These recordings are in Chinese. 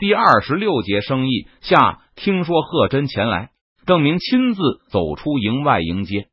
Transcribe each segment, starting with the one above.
第二十六节生意下，听说贺真前来，邓明亲自走出营外迎接。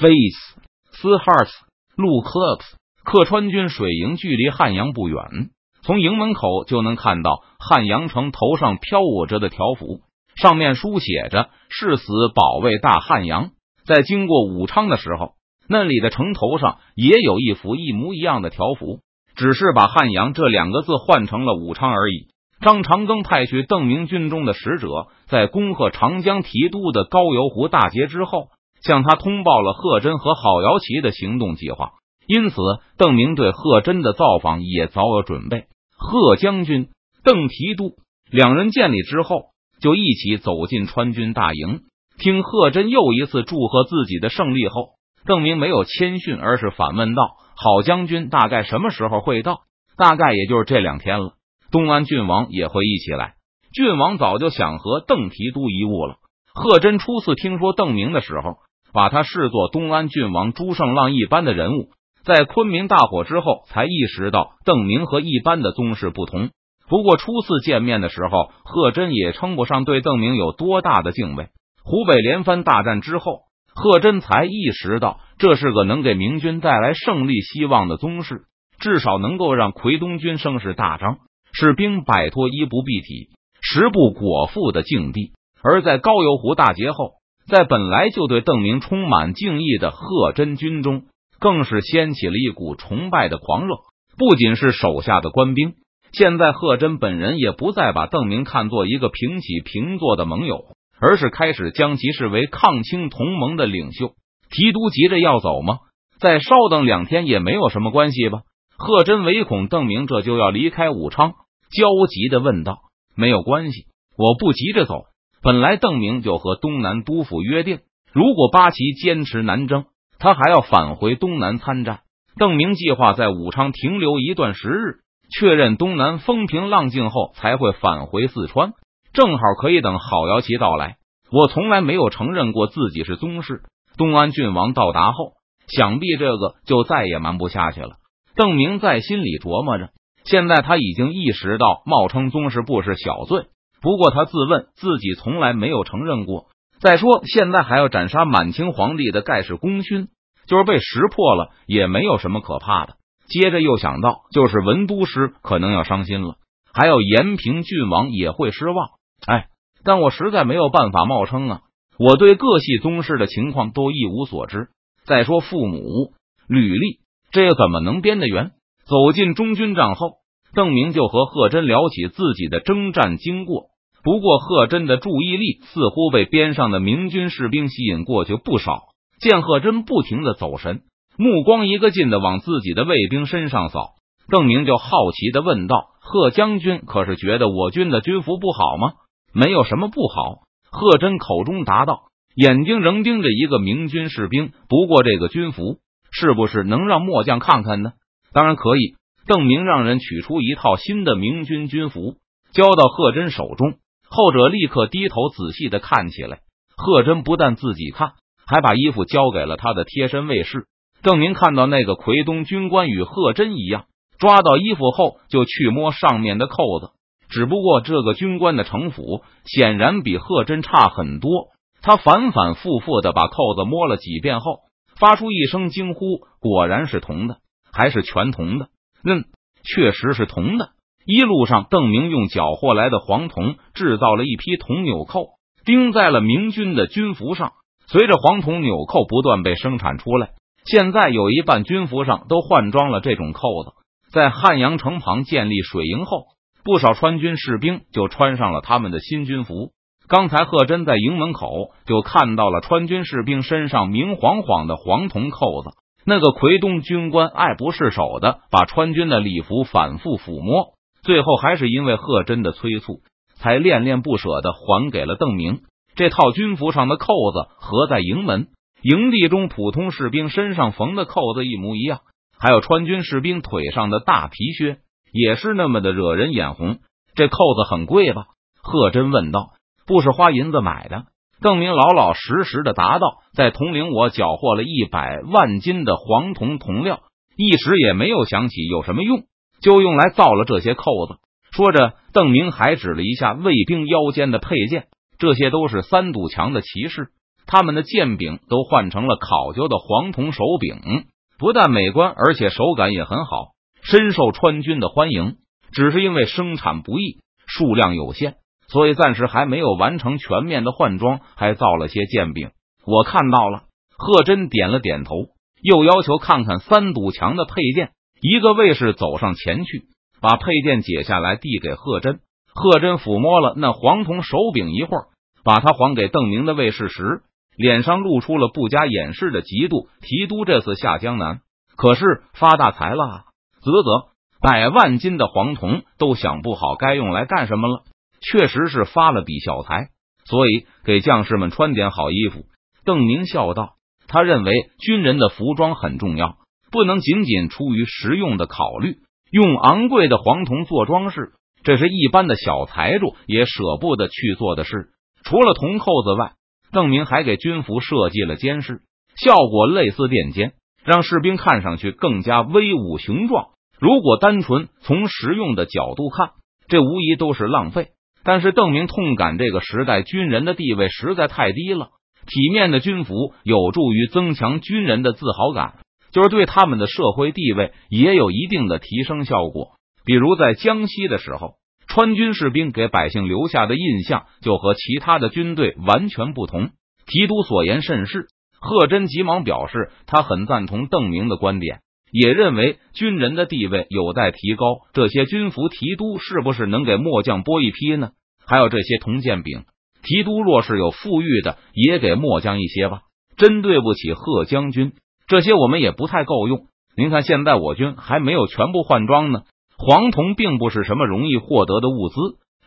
Face 斯 Hearts 陆克克川军水营距离汉阳不远，从营门口就能看到汉阳城头上飘舞着的条幅，上面书写着“誓死保卫大汉阳”。在经过武昌的时候，那里的城头上也有一幅一模一样的条幅，只是把汉阳这两个字换成了武昌而已。张长庚派去邓明军中的使者，在恭贺长江提督的高邮湖大捷之后。向他通报了贺真和郝瑶琪的行动计划，因此邓明对贺真的造访也早有准备。贺将军、邓提督两人见礼之后，就一起走进川军大营，听贺真又一次祝贺自己的胜利后，邓明没有谦逊，而是反问道：“郝将军大概什么时候会到？大概也就是这两天了。东安郡王也会一起来。郡王早就想和邓提督一晤了。”贺真初次听说邓明的时候。把他视作东安郡王朱胜浪一般的人物，在昆明大火之后，才意识到邓明和一般的宗室不同。不过初次见面的时候，贺真也称不上对邓明有多大的敬畏。湖北连番大战之后，贺真才意识到这是个能给明军带来胜利希望的宗室，至少能够让奎东军声势大张，士兵摆脱衣不蔽体、食不果腹的境地。而在高邮湖大捷后。在本来就对邓明充满敬意的贺真军中，更是掀起了一股崇拜的狂热。不仅是手下的官兵，现在贺真本人也不再把邓明看作一个平起平坐的盟友，而是开始将其视为抗清同盟的领袖。提督急着要走吗？再稍等两天也没有什么关系吧？贺真唯恐邓明这就要离开武昌，焦急的问道：“没有关系，我不急着走。”本来邓明就和东南督府约定，如果八旗坚持南征，他还要返回东南参战。邓明计划在武昌停留一段时日，确认东南风平浪静后，才会返回四川，正好可以等郝瑶琪到来。我从来没有承认过自己是宗室。东安郡王到达后，想必这个就再也瞒不下去了。邓明在心里琢磨着，现在他已经意识到冒称宗室不是小罪。不过他自问自己从来没有承认过。再说现在还要斩杀满清皇帝的盖世功勋，就是被识破了也没有什么可怕的。接着又想到，就是文都师可能要伤心了，还有延平郡王也会失望。哎，但我实在没有办法冒称啊！我对各系宗室的情况都一无所知。再说父母履历，这又怎么能编得圆？走进中军帐后，邓明就和贺真聊起自己的征战经过。不过，贺真的注意力似乎被边上的明军士兵吸引过去不少。见贺真不停的走神，目光一个劲的往自己的卫兵身上扫，邓明就好奇的问道：“贺将军可是觉得我军的军服不好吗？”“没有什么不好。”贺真口中答道，眼睛仍盯着一个明军士兵。不过，这个军服是不是能让末将看看呢？当然可以。邓明让人取出一套新的明军军服，交到贺真手中。后者立刻低头仔细的看起来，贺真不但自己看，还把衣服交给了他的贴身卫士。邓明看到那个奎东军官与贺真一样，抓到衣服后就去摸上面的扣子。只不过这个军官的城府显然比贺真差很多。他反反复复的把扣子摸了几遍后，发出一声惊呼：“果然是铜的，还是全铜的？嗯，确实是铜的。”一路上，邓明用缴获来的黄铜制造了一批铜纽扣，钉在了明军的军服上。随着黄铜纽扣不断被生产出来，现在有一半军服上都换装了这种扣子。在汉阳城旁建立水营后，不少川军士兵就穿上了他们的新军服。刚才贺真在营门口就看到了川军士兵身上明晃晃的黄铜扣子。那个奎东军官爱不释手的把川军的礼服反复抚摸。最后还是因为贺真的催促，才恋恋不舍的还给了邓明这套军服上的扣子，和在营门营地中普通士兵身上缝的扣子一模一样。还有川军士兵腿上的大皮靴，也是那么的惹人眼红。这扣子很贵吧？贺真问道。不是花银子买的。邓明老老实实的答道。在铜陵，我缴获了一百万斤的黄铜铜料，一时也没有想起有什么用。就用来造了这些扣子，说着，邓明还指了一下卫兵腰间的佩剑，这些都是三堵墙的骑士，他们的剑柄都换成了考究的黄铜手柄，不但美观，而且手感也很好，深受川军的欢迎。只是因为生产不易，数量有限，所以暂时还没有完成全面的换装，还造了些剑柄。我看到了，贺真点了点头，又要求看看三堵墙的配件。一个卫士走上前去，把配件解下来，递给贺真。贺真抚摸了那黄铜手柄一会儿，把它还给邓明的卫士时，脸上露出了不加掩饰的嫉妒。提督这次下江南，可是发大财了，啧啧，百万斤的黄铜都想不好该用来干什么了。确实是发了笔小财，所以给将士们穿点好衣服。邓明笑道：“他认为军人的服装很重要。”不能仅仅出于实用的考虑，用昂贵的黄铜做装饰，这是一般的小财主也舍不得去做的事。除了铜扣子外，邓明还给军服设计了监视，效果类似垫肩，让士兵看上去更加威武雄壮。如果单纯从实用的角度看，这无疑都是浪费。但是邓明痛感这个时代军人的地位实在太低了，体面的军服有助于增强军人的自豪感。就是对他们的社会地位也有一定的提升效果。比如在江西的时候，川军士兵给百姓留下的印象就和其他的军队完全不同。提督所言甚是，贺真急忙表示他很赞同邓明的观点，也认为军人的地位有待提高。这些军服，提督是不是能给末将拨一批呢？还有这些铜剑柄，提督若是有富裕的，也给末将一些吧。真对不起贺将军。这些我们也不太够用。您看，现在我军还没有全部换装呢。黄铜并不是什么容易获得的物资，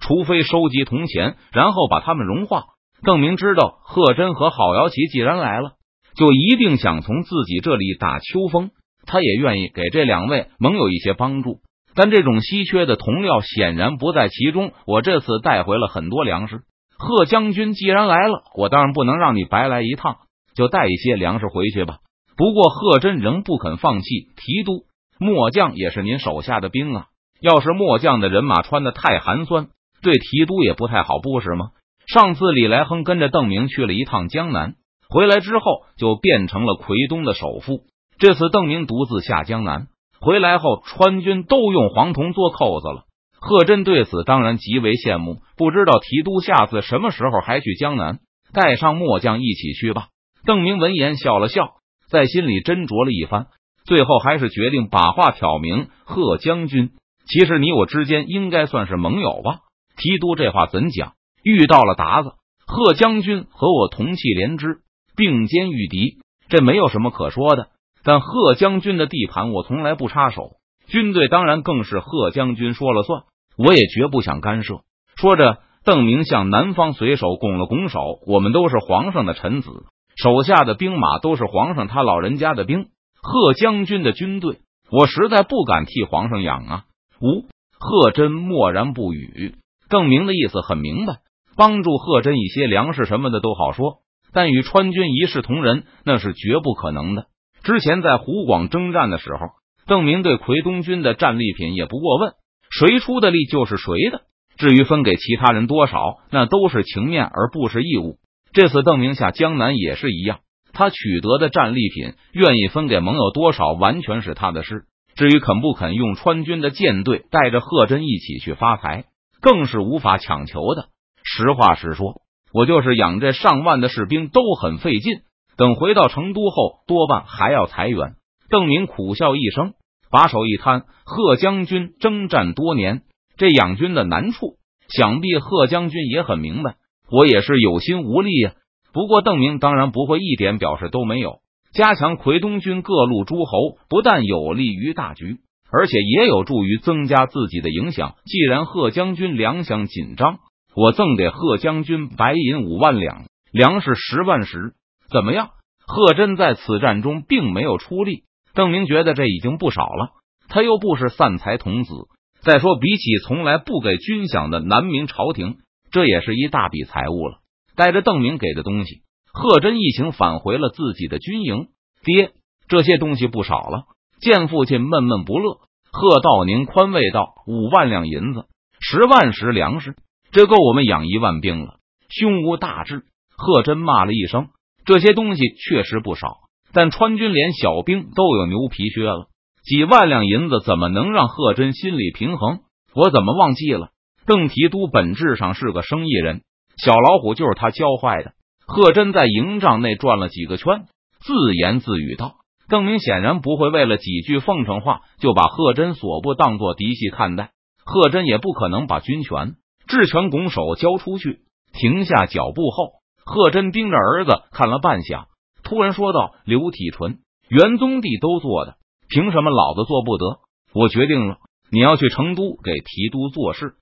除非收集铜钱，然后把它们融化。邓明知道贺真和郝瑶琪既然来了，就一定想从自己这里打秋风。他也愿意给这两位盟友一些帮助，但这种稀缺的铜料显然不在其中。我这次带回了很多粮食。贺将军既然来了，我当然不能让你白来一趟，就带一些粮食回去吧。不过贺真仍不肯放弃。提督，末将也是您手下的兵啊。要是末将的人马穿的太寒酸，对提督也不太好，不是吗？上次李来亨跟着邓明去了一趟江南，回来之后就变成了奎东的首富。这次邓明独自下江南，回来后川军都用黄铜做扣子了。贺真对此当然极为羡慕。不知道提督下次什么时候还去江南，带上末将一起去吧。邓明闻言笑了笑。在心里斟酌了一番，最后还是决定把话挑明。贺将军，其实你我之间应该算是盟友吧？提督这话怎讲？遇到了鞑子，贺将军和我同气连枝，并肩御敌，这没有什么可说的。但贺将军的地盘，我从来不插手。军队当然更是贺将军说了算，我也绝不想干涉。说着，邓明向南方随手拱了拱手：“我们都是皇上的臣子。”手下的兵马都是皇上他老人家的兵，贺将军的军队，我实在不敢替皇上养啊！吴贺真默然不语。邓明的意思很明白，帮助贺真一些粮食什么的都好说，但与川军一视同仁那是绝不可能的。之前在湖广征战的时候，邓明对奎东军的战利品也不过问，谁出的力就是谁的。至于分给其他人多少，那都是情面而不是义务。这次邓明下江南也是一样，他取得的战利品，愿意分给盟友多少，完全是他的事。至于肯不肯用川军的舰队带着贺真一起去发财，更是无法强求的。实话实说，我就是养这上万的士兵都很费劲，等回到成都后，多半还要裁员。邓明苦笑一声，把手一摊：“贺将军征战多年，这养军的难处，想必贺将军也很明白。”我也是有心无力呀。不过邓明当然不会一点表示都没有。加强奎东军各路诸侯，不但有利于大局，而且也有助于增加自己的影响。既然贺将军粮饷紧张，我赠给贺将军白银五万两，粮食十万石，怎么样？贺真在此战中并没有出力，邓明觉得这已经不少了。他又不是散财童子。再说，比起从来不给军饷的南明朝廷。这也是一大笔财物了。带着邓明给的东西，贺真一行返回了自己的军营。爹，这些东西不少了。见父亲闷闷不乐，贺道宁宽慰道：“五万两银子十万石粮食，这够我们养一万兵了。胸无大志，贺真骂了一声：“这些东西确实不少，但川军连小兵都有牛皮靴了，几万两银子怎么能让贺真心理平衡？我怎么忘记了？邓提督本质上是个生意人，小老虎就是他教坏的。”贺真在营帐内转了几个圈，自言自语道：“邓明显然不会为了几句奉承话就把贺真所部当做嫡系看待，贺真也不可能把军权、治权拱手交出去。”停下脚步后，贺真盯着儿子看了半晌，突然说道：“刘体纯、元宗帝都做的，凭什么老子做不得？我决定了，你要去成都给提督做事。”